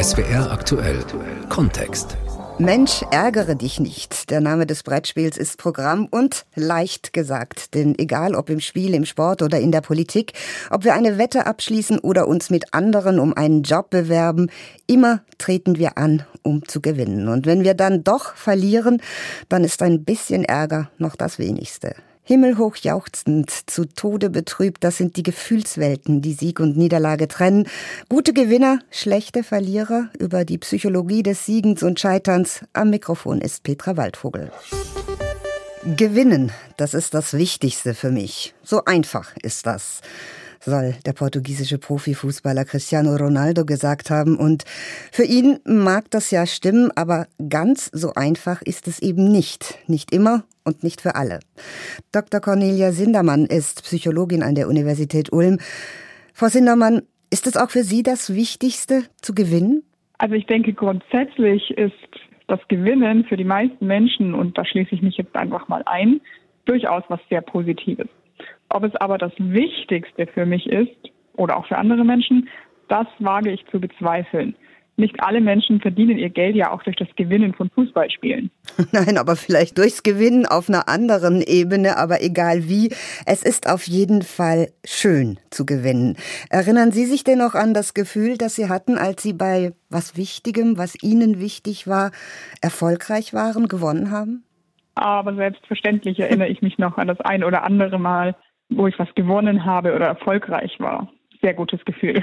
SWR aktuell Kontext. Mensch, ärgere dich nicht. Der Name des Brettspiels ist Programm und leicht gesagt. Denn egal ob im Spiel, im Sport oder in der Politik, ob wir eine Wette abschließen oder uns mit anderen um einen Job bewerben, immer treten wir an, um zu gewinnen. Und wenn wir dann doch verlieren, dann ist ein bisschen Ärger noch das wenigste. Himmelhoch jauchzend, zu Tode betrübt, das sind die Gefühlswelten, die Sieg und Niederlage trennen. Gute Gewinner, schlechte Verlierer, über die Psychologie des Siegens und Scheiterns. Am Mikrofon ist Petra Waldvogel. Gewinnen, das ist das Wichtigste für mich. So einfach ist das soll der portugiesische Profifußballer Cristiano Ronaldo gesagt haben. Und für ihn mag das ja stimmen, aber ganz so einfach ist es eben nicht. Nicht immer und nicht für alle. Dr. Cornelia Sindermann ist Psychologin an der Universität Ulm. Frau Sindermann, ist es auch für Sie das Wichtigste, zu gewinnen? Also ich denke, grundsätzlich ist das Gewinnen für die meisten Menschen, und da schließe ich mich jetzt einfach mal ein, durchaus was sehr Positives. Ob es aber das Wichtigste für mich ist oder auch für andere Menschen, das wage ich zu bezweifeln. Nicht alle Menschen verdienen ihr Geld ja auch durch das Gewinnen von Fußballspielen. Nein, aber vielleicht durchs Gewinnen auf einer anderen Ebene, aber egal wie, es ist auf jeden Fall schön zu gewinnen. Erinnern Sie sich denn noch an das Gefühl, das Sie hatten, als Sie bei was Wichtigem, was Ihnen wichtig war, erfolgreich waren, gewonnen haben? Aber selbstverständlich erinnere ich mich noch an das ein oder andere Mal, wo ich was gewonnen habe oder erfolgreich war. Sehr gutes Gefühl.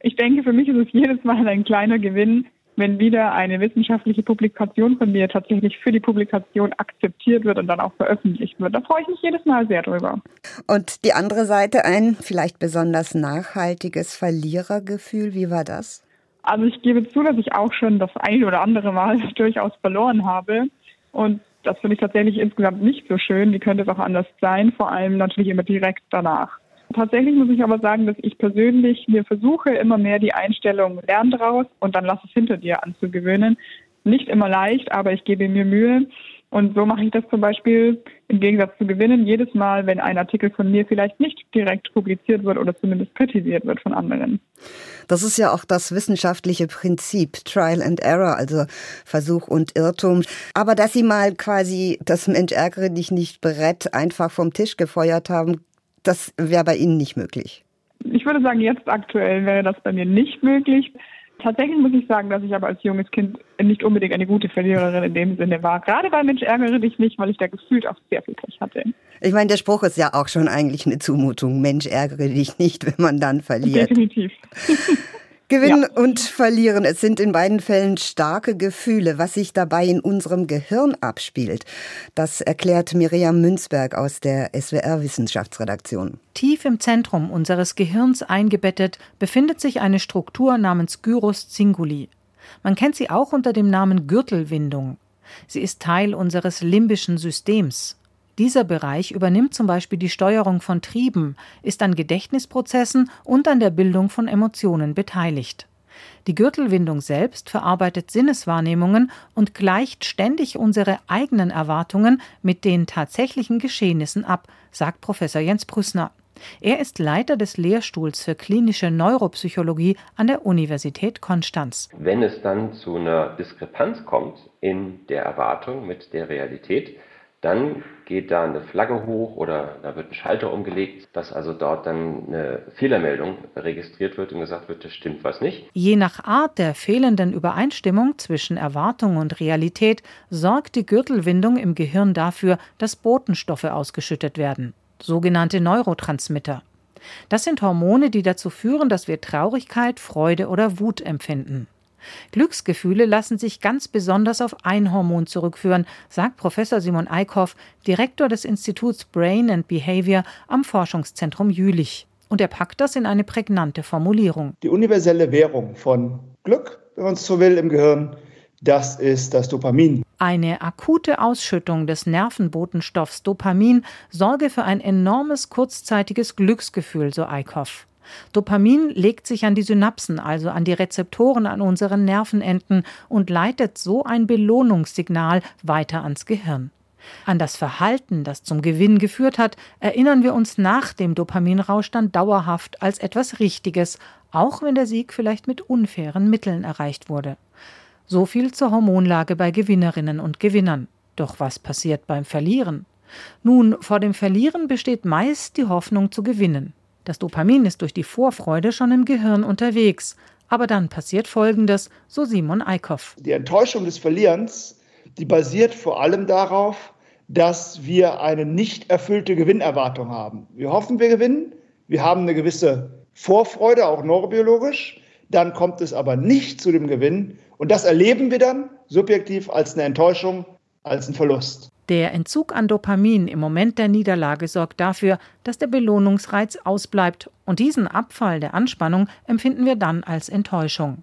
Ich denke, für mich ist es jedes Mal ein kleiner Gewinn, wenn wieder eine wissenschaftliche Publikation von mir tatsächlich für die Publikation akzeptiert wird und dann auch veröffentlicht wird. Da freue ich mich jedes Mal sehr drüber. Und die andere Seite, ein vielleicht besonders nachhaltiges Verlierergefühl, wie war das? Also ich gebe zu, dass ich auch schon das ein oder andere Mal durchaus verloren habe. Und das finde ich tatsächlich insgesamt nicht so schön. Wie könnte es auch anders sein? Vor allem natürlich immer direkt danach. Tatsächlich muss ich aber sagen, dass ich persönlich mir versuche, immer mehr die Einstellung lern draus und dann lass es hinter dir anzugewöhnen. Nicht immer leicht, aber ich gebe mir Mühe. Und so mache ich das zum Beispiel im Gegensatz zu Gewinnen jedes Mal, wenn ein Artikel von mir vielleicht nicht direkt publiziert wird oder zumindest kritisiert wird von anderen. Das ist ja auch das wissenschaftliche Prinzip, Trial and Error, also Versuch und Irrtum. Aber dass Sie mal quasi das Mensch ärgere dich nicht Brett einfach vom Tisch gefeuert haben, das wäre bei Ihnen nicht möglich. Ich würde sagen, jetzt aktuell wäre das bei mir nicht möglich. Tatsächlich muss ich sagen, dass ich aber als junges Kind nicht unbedingt eine gute Verliererin in dem Sinne war. Gerade bei Mensch ärgere dich nicht, weil ich da gefühlt auch sehr viel Pech hatte. Ich meine, der Spruch ist ja auch schon eigentlich eine Zumutung. Mensch ärgere dich nicht, wenn man dann verliert. Definitiv. Gewinnen ja. und verlieren, es sind in beiden Fällen starke Gefühle. Was sich dabei in unserem Gehirn abspielt, das erklärt Miriam Münzberg aus der SWR Wissenschaftsredaktion. Tief im Zentrum unseres Gehirns eingebettet befindet sich eine Struktur namens Gyrus cinguli. Man kennt sie auch unter dem Namen Gürtelwindung. Sie ist Teil unseres limbischen Systems. Dieser Bereich übernimmt zum Beispiel die Steuerung von Trieben, ist an Gedächtnisprozessen und an der Bildung von Emotionen beteiligt. Die Gürtelwindung selbst verarbeitet Sinneswahrnehmungen und gleicht ständig unsere eigenen Erwartungen mit den tatsächlichen Geschehnissen ab, sagt Professor Jens Prüßner. Er ist Leiter des Lehrstuhls für klinische Neuropsychologie an der Universität Konstanz. Wenn es dann zu einer Diskrepanz kommt in der Erwartung mit der Realität, dann geht da eine Flagge hoch oder da wird ein Schalter umgelegt, dass also dort dann eine Fehlermeldung registriert wird und gesagt wird, das stimmt was nicht. Je nach Art der fehlenden Übereinstimmung zwischen Erwartung und Realität sorgt die Gürtelwindung im Gehirn dafür, dass Botenstoffe ausgeschüttet werden, sogenannte Neurotransmitter. Das sind Hormone, die dazu führen, dass wir Traurigkeit, Freude oder Wut empfinden. Glücksgefühle lassen sich ganz besonders auf ein Hormon zurückführen, sagt Professor Simon Eickhoff, Direktor des Instituts Brain and Behavior am Forschungszentrum Jülich. Und er packt das in eine prägnante Formulierung. Die universelle Währung von Glück, wenn man es so will, im Gehirn, das ist das Dopamin. Eine akute Ausschüttung des Nervenbotenstoffs Dopamin sorge für ein enormes kurzzeitiges Glücksgefühl, so Eickhoff. Dopamin legt sich an die Synapsen, also an die Rezeptoren an unseren Nervenenden und leitet so ein Belohnungssignal weiter ans Gehirn. An das Verhalten, das zum Gewinn geführt hat, erinnern wir uns nach dem Dopaminrausch dann dauerhaft als etwas Richtiges, auch wenn der Sieg vielleicht mit unfairen Mitteln erreicht wurde. So viel zur Hormonlage bei Gewinnerinnen und Gewinnern. Doch was passiert beim Verlieren? Nun, vor dem Verlieren besteht meist die Hoffnung zu gewinnen. Das Dopamin ist durch die Vorfreude schon im Gehirn unterwegs. Aber dann passiert Folgendes, so Simon Eickhoff. Die Enttäuschung des Verlierens, die basiert vor allem darauf, dass wir eine nicht erfüllte Gewinnerwartung haben. Wir hoffen, wir gewinnen. Wir haben eine gewisse Vorfreude, auch neurobiologisch. Dann kommt es aber nicht zu dem Gewinn. Und das erleben wir dann subjektiv als eine Enttäuschung, als einen Verlust. Der Entzug an Dopamin im Moment der Niederlage sorgt dafür, dass der Belohnungsreiz ausbleibt, und diesen Abfall der Anspannung empfinden wir dann als Enttäuschung.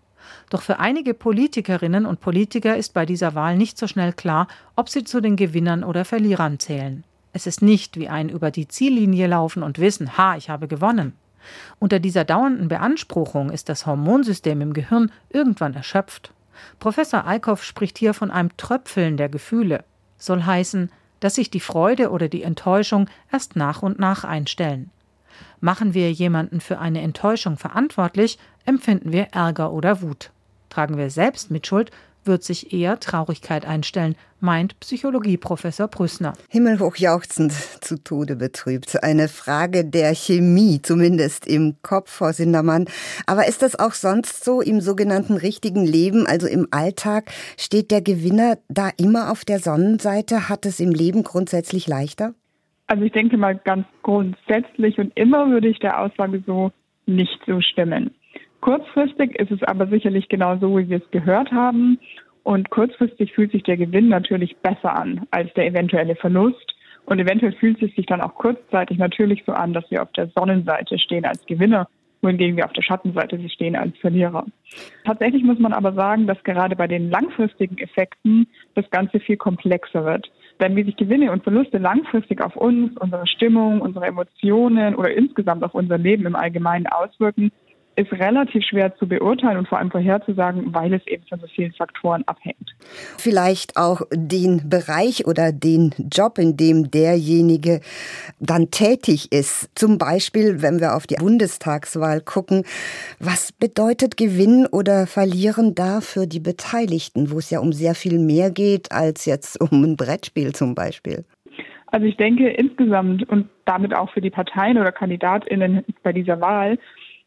Doch für einige Politikerinnen und Politiker ist bei dieser Wahl nicht so schnell klar, ob sie zu den Gewinnern oder Verlierern zählen. Es ist nicht wie ein über die Ziellinie laufen und wissen, ha, ich habe gewonnen. Unter dieser dauernden Beanspruchung ist das Hormonsystem im Gehirn irgendwann erschöpft. Professor Eickhoff spricht hier von einem Tröpfeln der Gefühle. Soll heißen, dass sich die Freude oder die Enttäuschung erst nach und nach einstellen. Machen wir jemanden für eine Enttäuschung verantwortlich, empfinden wir Ärger oder Wut. Tragen wir selbst Mitschuld, wird sich eher Traurigkeit einstellen, meint Psychologieprofessor Prüßner. Himmelhoch jauchzend, zu Tode betrübt. Eine Frage der Chemie, zumindest im Kopf, Frau Sindermann. Aber ist das auch sonst so im sogenannten richtigen Leben, also im Alltag? Steht der Gewinner da immer auf der Sonnenseite? Hat es im Leben grundsätzlich leichter? Also ich denke mal ganz grundsätzlich und immer würde ich der Aussage so nicht so stimmen. Kurzfristig ist es aber sicherlich genau so, wie wir es gehört haben. Und kurzfristig fühlt sich der Gewinn natürlich besser an als der eventuelle Verlust. Und eventuell fühlt es sich dann auch kurzzeitig natürlich so an, dass wir auf der Sonnenseite stehen als Gewinner, wohingegen wir auf der Schattenseite stehen als Verlierer. Tatsächlich muss man aber sagen, dass gerade bei den langfristigen Effekten das Ganze viel komplexer wird. Denn wie sich Gewinne und Verluste langfristig auf uns, unsere Stimmung, unsere Emotionen oder insgesamt auf unser Leben im Allgemeinen auswirken, ist relativ schwer zu beurteilen und vor allem vorherzusagen, weil es eben von so vielen Faktoren abhängt. Vielleicht auch den Bereich oder den Job, in dem derjenige dann tätig ist. Zum Beispiel, wenn wir auf die Bundestagswahl gucken, was bedeutet Gewinnen oder Verlieren da für die Beteiligten, wo es ja um sehr viel mehr geht als jetzt um ein Brettspiel zum Beispiel? Also ich denke insgesamt und damit auch für die Parteien oder Kandidatinnen bei dieser Wahl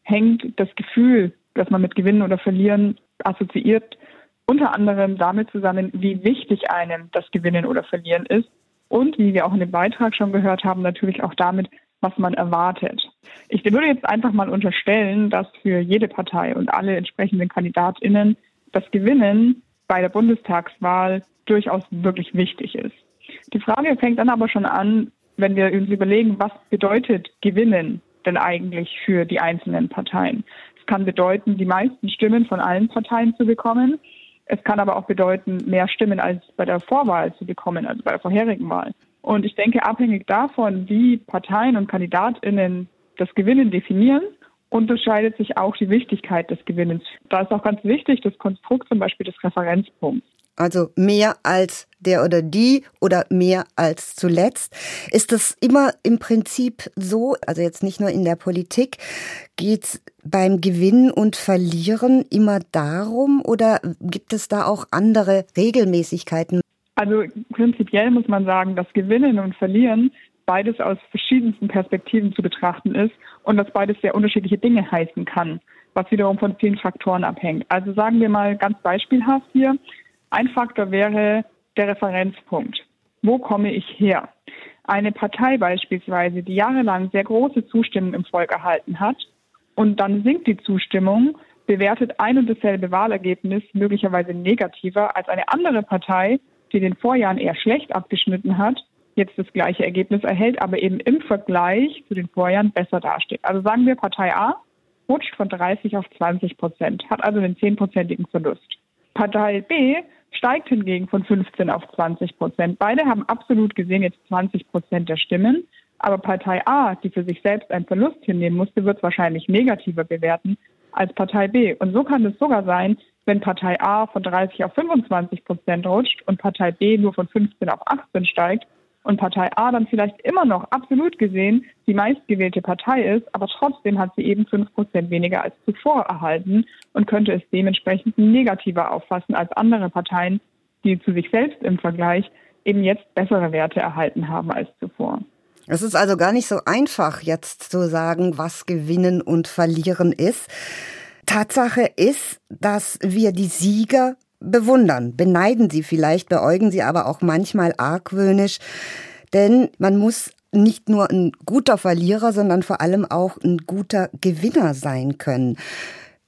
hängt das Gefühl, das man mit Gewinnen oder Verlieren assoziiert, unter anderem damit zusammen, wie wichtig einem das Gewinnen oder Verlieren ist und, wie wir auch in dem Beitrag schon gehört haben, natürlich auch damit, was man erwartet. Ich würde jetzt einfach mal unterstellen, dass für jede Partei und alle entsprechenden Kandidatinnen das Gewinnen bei der Bundestagswahl durchaus wirklich wichtig ist. Die Frage fängt dann aber schon an, wenn wir uns überlegen, was bedeutet Gewinnen denn eigentlich für die einzelnen Parteien? Es kann bedeuten, die meisten Stimmen von allen Parteien zu bekommen. Es kann aber auch bedeuten, mehr Stimmen als bei der Vorwahl zu bekommen, also bei der vorherigen Wahl. Und ich denke, abhängig davon, wie Parteien und Kandidatinnen das Gewinnen definieren, unterscheidet sich auch die Wichtigkeit des Gewinnens. Da ist auch ganz wichtig das Konstrukt zum Beispiel des Referenzpunkts. Also mehr als der oder die oder mehr als zuletzt. Ist das immer im Prinzip so, also jetzt nicht nur in der Politik, geht es beim Gewinnen und Verlieren immer darum oder gibt es da auch andere Regelmäßigkeiten? Also prinzipiell muss man sagen, dass Gewinnen und Verlieren beides aus verschiedensten Perspektiven zu betrachten ist und dass beides sehr unterschiedliche Dinge heißen kann, was wiederum von vielen Faktoren abhängt. Also sagen wir mal ganz beispielhaft hier, ein Faktor wäre der Referenzpunkt. Wo komme ich her? Eine Partei beispielsweise, die jahrelang sehr große Zustimmung im Volk erhalten hat und dann sinkt die Zustimmung, bewertet ein und dasselbe Wahlergebnis möglicherweise negativer als eine andere Partei, die den Vorjahren eher schlecht abgeschnitten hat, jetzt das gleiche Ergebnis erhält, aber eben im Vergleich zu den Vorjahren besser dasteht. Also sagen wir, Partei A rutscht von 30 auf 20 Prozent, hat also einen zehnprozentigen Verlust. Partei B steigt hingegen von 15 auf 20 Prozent. Beide haben absolut gesehen jetzt 20 Prozent der Stimmen. Aber Partei A, die für sich selbst einen Verlust hinnehmen musste, wird es wahrscheinlich negativer bewerten als Partei B. Und so kann es sogar sein, wenn Partei A von 30 auf 25 Prozent rutscht und Partei B nur von 15 auf 18 steigt, und Partei A dann vielleicht immer noch absolut gesehen die meistgewählte Partei ist, aber trotzdem hat sie eben fünf Prozent weniger als zuvor erhalten und könnte es dementsprechend negativer auffassen als andere Parteien, die zu sich selbst im Vergleich eben jetzt bessere Werte erhalten haben als zuvor. Es ist also gar nicht so einfach, jetzt zu sagen, was Gewinnen und Verlieren ist. Tatsache ist, dass wir die Sieger bewundern, beneiden sie vielleicht, beäugen sie aber auch manchmal argwöhnisch. Denn man muss nicht nur ein guter Verlierer, sondern vor allem auch ein guter Gewinner sein können.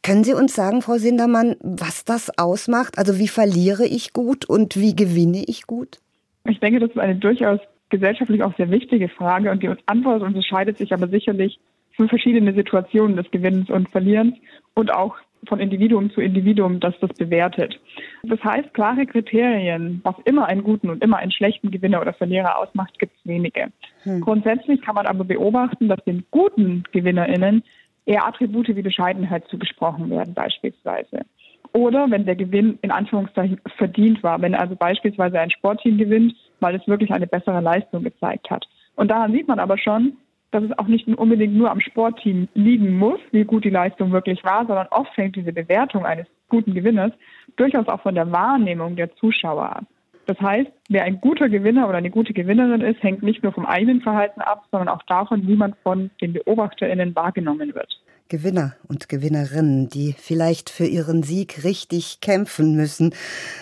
Können Sie uns sagen, Frau Sindermann, was das ausmacht? Also wie verliere ich gut und wie gewinne ich gut? Ich denke, das ist eine durchaus gesellschaftlich auch sehr wichtige Frage und die Antwort unterscheidet sich aber sicherlich für verschiedene Situationen des Gewinnens und Verlierens und auch von Individuum zu Individuum, das das bewertet. Das heißt, klare Kriterien, was immer einen guten und immer einen schlechten Gewinner oder Verlierer ausmacht, gibt es wenige. Hm. Grundsätzlich kann man aber beobachten, dass den guten GewinnerInnen eher Attribute wie Bescheidenheit zugesprochen werden, beispielsweise. Oder wenn der Gewinn in Anführungszeichen verdient war, wenn also beispielsweise ein Sportteam gewinnt, weil es wirklich eine bessere Leistung gezeigt hat. Und daran sieht man aber schon, dass es auch nicht unbedingt nur am Sportteam liegen muss, wie gut die Leistung wirklich war, sondern oft hängt diese Bewertung eines guten Gewinners durchaus auch von der Wahrnehmung der Zuschauer ab. Das heißt, wer ein guter Gewinner oder eine gute Gewinnerin ist, hängt nicht nur vom eigenen Verhalten ab, sondern auch davon, wie man von den BeobachterInnen wahrgenommen wird. Gewinner und Gewinnerinnen, die vielleicht für ihren Sieg richtig kämpfen müssen,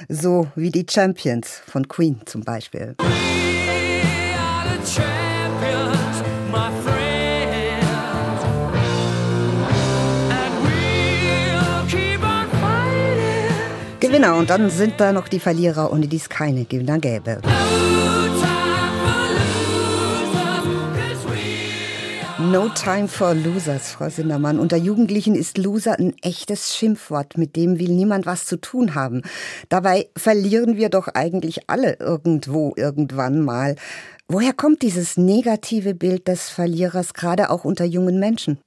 so wie die Champions von Queen zum Beispiel. Gewinner und dann sind da noch die Verlierer, ohne die es keine Gewinner gäbe. No time for losers, Frau Sindermann. Unter Jugendlichen ist Loser ein echtes Schimpfwort, mit dem will niemand was zu tun haben. Dabei verlieren wir doch eigentlich alle irgendwo irgendwann mal. Woher kommt dieses negative Bild des Verlierers gerade auch unter jungen Menschen?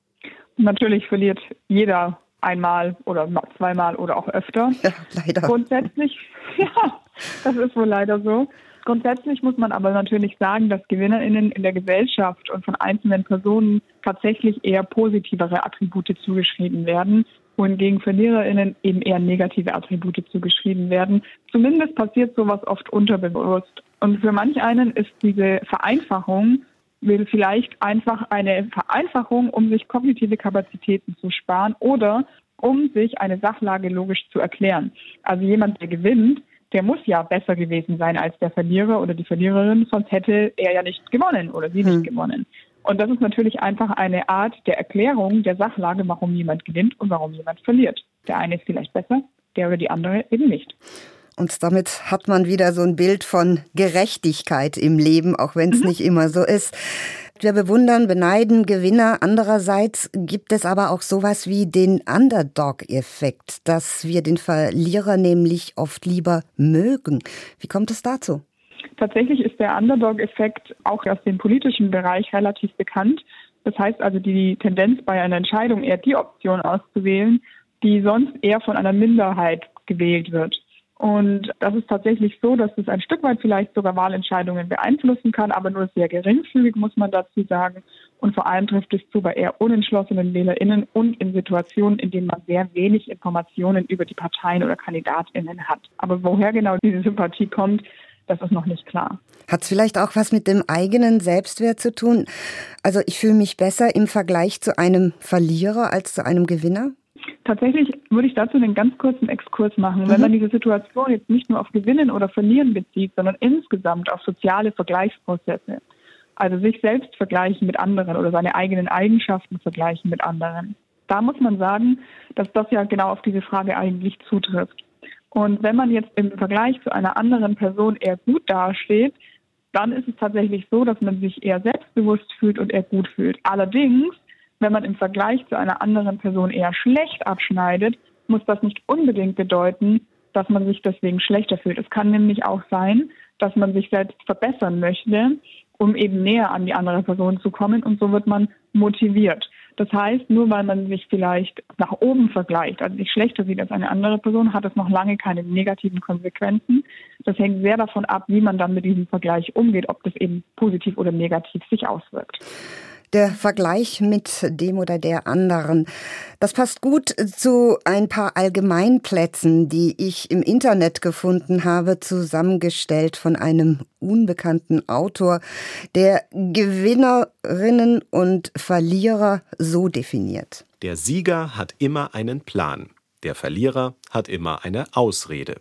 Natürlich verliert jeder einmal oder zweimal oder auch öfter. Ja, leider. Grundsätzlich, ja, das ist wohl leider so. Grundsätzlich muss man aber natürlich sagen, dass GewinnerInnen in der Gesellschaft und von einzelnen Personen tatsächlich eher positivere Attribute zugeschrieben werden, wohingegen VerliererInnen eben eher negative Attribute zugeschrieben werden. Zumindest passiert sowas oft unterbewusst. Und für manch einen ist diese Vereinfachung will vielleicht einfach eine Vereinfachung, um sich kognitive Kapazitäten zu sparen oder um sich eine Sachlage logisch zu erklären. Also jemand, der gewinnt, der muss ja besser gewesen sein als der Verlierer oder die Verliererin, sonst hätte er ja nicht gewonnen oder sie hm. nicht gewonnen. Und das ist natürlich einfach eine Art der Erklärung der Sachlage, warum jemand gewinnt und warum jemand verliert. Der eine ist vielleicht besser, der oder die andere eben nicht. Und damit hat man wieder so ein Bild von Gerechtigkeit im Leben, auch wenn es mhm. nicht immer so ist. Wir bewundern, beneiden Gewinner. Andererseits gibt es aber auch sowas wie den Underdog-Effekt, dass wir den Verlierer nämlich oft lieber mögen. Wie kommt es dazu? Tatsächlich ist der Underdog-Effekt auch aus dem politischen Bereich relativ bekannt. Das heißt also die Tendenz bei einer Entscheidung eher die Option auszuwählen, die sonst eher von einer Minderheit gewählt wird. Und das ist tatsächlich so, dass es ein Stück weit vielleicht sogar Wahlentscheidungen beeinflussen kann, aber nur sehr geringfügig, muss man dazu sagen. Und vor allem trifft es zu bei eher unentschlossenen WählerInnen und in Situationen, in denen man sehr wenig Informationen über die Parteien oder KandidatInnen hat. Aber woher genau diese Sympathie kommt, das ist noch nicht klar. Hat es vielleicht auch was mit dem eigenen Selbstwert zu tun? Also ich fühle mich besser im Vergleich zu einem Verlierer als zu einem Gewinner? Tatsächlich würde ich dazu einen ganz kurzen Exkurs machen. Mhm. Wenn man diese Situation jetzt nicht nur auf Gewinnen oder Verlieren bezieht, sondern insgesamt auf soziale Vergleichsprozesse, also sich selbst vergleichen mit anderen oder seine eigenen Eigenschaften vergleichen mit anderen, da muss man sagen, dass das ja genau auf diese Frage eigentlich zutrifft. Und wenn man jetzt im Vergleich zu einer anderen Person eher gut dasteht, dann ist es tatsächlich so, dass man sich eher selbstbewusst fühlt und eher gut fühlt. Allerdings wenn man im Vergleich zu einer anderen Person eher schlecht abschneidet, muss das nicht unbedingt bedeuten, dass man sich deswegen schlechter fühlt. Es kann nämlich auch sein, dass man sich selbst verbessern möchte, um eben näher an die andere Person zu kommen und so wird man motiviert. Das heißt, nur weil man sich vielleicht nach oben vergleicht, also sich schlechter sieht als eine andere Person, hat es noch lange keine negativen Konsequenzen. Das hängt sehr davon ab, wie man dann mit diesem Vergleich umgeht, ob das eben positiv oder negativ sich auswirkt der Vergleich mit dem oder der anderen. Das passt gut zu ein paar Allgemeinplätzen, die ich im Internet gefunden habe, zusammengestellt von einem unbekannten Autor, der Gewinnerinnen und Verlierer so definiert. Der Sieger hat immer einen Plan. Der Verlierer hat immer eine Ausrede.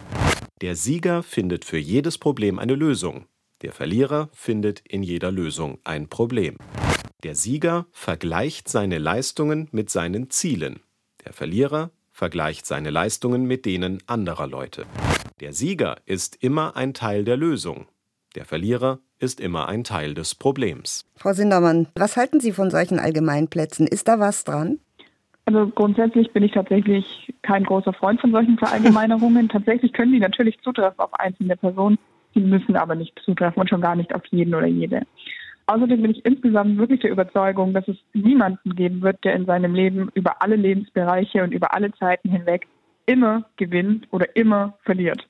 Der Sieger findet für jedes Problem eine Lösung. Der Verlierer findet in jeder Lösung ein Problem. Der Sieger vergleicht seine Leistungen mit seinen Zielen. Der Verlierer vergleicht seine Leistungen mit denen anderer Leute. Der Sieger ist immer ein Teil der Lösung. Der Verlierer ist immer ein Teil des Problems. Frau Sindermann, was halten Sie von solchen Allgemeinplätzen? Ist da was dran? Also grundsätzlich bin ich tatsächlich kein großer Freund von solchen Verallgemeinerungen. tatsächlich können die natürlich zutreffen auf einzelne Personen, die müssen aber nicht zutreffen und schon gar nicht auf jeden oder jede. Außerdem bin ich insgesamt wirklich der Überzeugung, dass es niemanden geben wird, der in seinem Leben über alle Lebensbereiche und über alle Zeiten hinweg immer gewinnt oder immer verliert.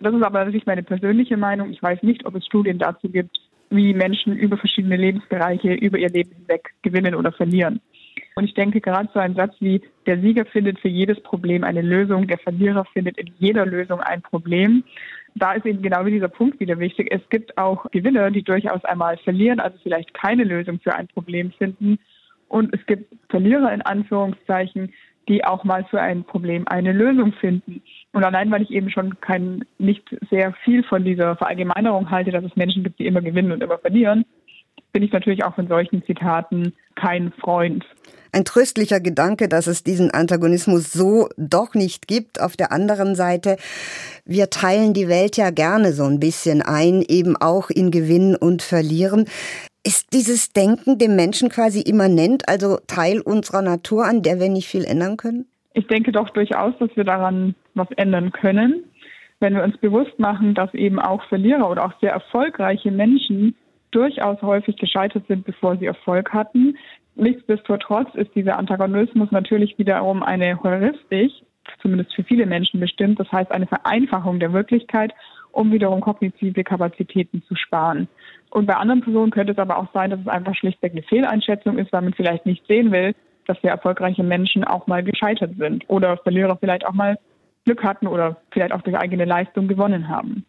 Das ist aber natürlich meine persönliche Meinung. Ich weiß nicht, ob es Studien dazu gibt, wie Menschen über verschiedene Lebensbereiche über ihr Leben hinweg gewinnen oder verlieren. Und ich denke gerade so ein Satz wie, der Sieger findet für jedes Problem eine Lösung, der Verlierer findet in jeder Lösung ein Problem da ist eben genau dieser Punkt wieder wichtig. Es gibt auch Gewinner, die durchaus einmal verlieren, also vielleicht keine Lösung für ein Problem finden. Und es gibt Verlierer in Anführungszeichen, die auch mal für ein Problem eine Lösung finden. Und allein, weil ich eben schon kein, nicht sehr viel von dieser Verallgemeinerung halte, dass es Menschen gibt, die immer gewinnen und immer verlieren, bin ich natürlich auch von solchen Zitaten kein Freund. Ein tröstlicher Gedanke, dass es diesen Antagonismus so doch nicht gibt. Auf der anderen Seite, wir teilen die Welt ja gerne so ein bisschen ein, eben auch in Gewinnen und Verlieren. Ist dieses Denken dem Menschen quasi immanent, also Teil unserer Natur, an der wir nicht viel ändern können? Ich denke doch durchaus, dass wir daran was ändern können, wenn wir uns bewusst machen, dass eben auch Verlierer oder auch sehr erfolgreiche Menschen durchaus häufig gescheitert sind, bevor sie Erfolg hatten. Nichtsdestotrotz ist dieser Antagonismus natürlich wiederum eine Heuristik, zumindest für viele Menschen bestimmt. Das heißt eine Vereinfachung der Wirklichkeit, um wiederum kognitive Kapazitäten zu sparen. Und bei anderen Personen könnte es aber auch sein, dass es einfach schlichtweg eine Fehleinschätzung ist, weil man vielleicht nicht sehen will, dass sehr erfolgreiche Menschen auch mal gescheitert sind oder Verlierer vielleicht auch mal Glück hatten oder vielleicht auch durch eigene Leistung gewonnen haben.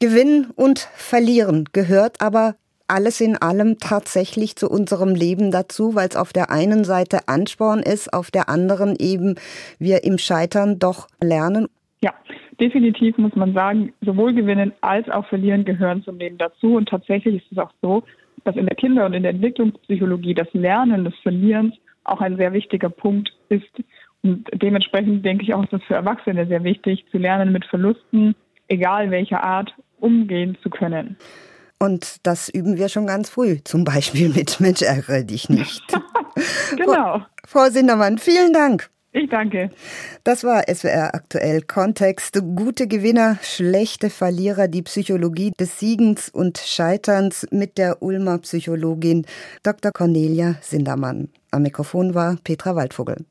Gewinnen und Verlieren gehört aber alles in allem tatsächlich zu unserem Leben dazu, weil es auf der einen Seite Ansporn ist, auf der anderen eben wir im Scheitern doch lernen? Ja, definitiv muss man sagen, sowohl Gewinnen als auch Verlieren gehören zum Leben dazu. Und tatsächlich ist es auch so, dass in der Kinder- und in der Entwicklungspsychologie das Lernen des Verlierens auch ein sehr wichtiger Punkt ist. Und dementsprechend denke ich auch, ist es für Erwachsene sehr wichtig, zu lernen, mit Verlusten, egal welcher Art, umgehen zu können. Und das üben wir schon ganz früh, zum Beispiel mit Mensch ärgere dich nicht. genau. Frau Sindermann, vielen Dank. Ich danke. Das war SWR aktuell Kontext. Gute Gewinner, schlechte Verlierer, die Psychologie des Siegens und Scheiterns mit der Ulmer Psychologin Dr. Cornelia Sindermann. Am Mikrofon war Petra Waldvogel.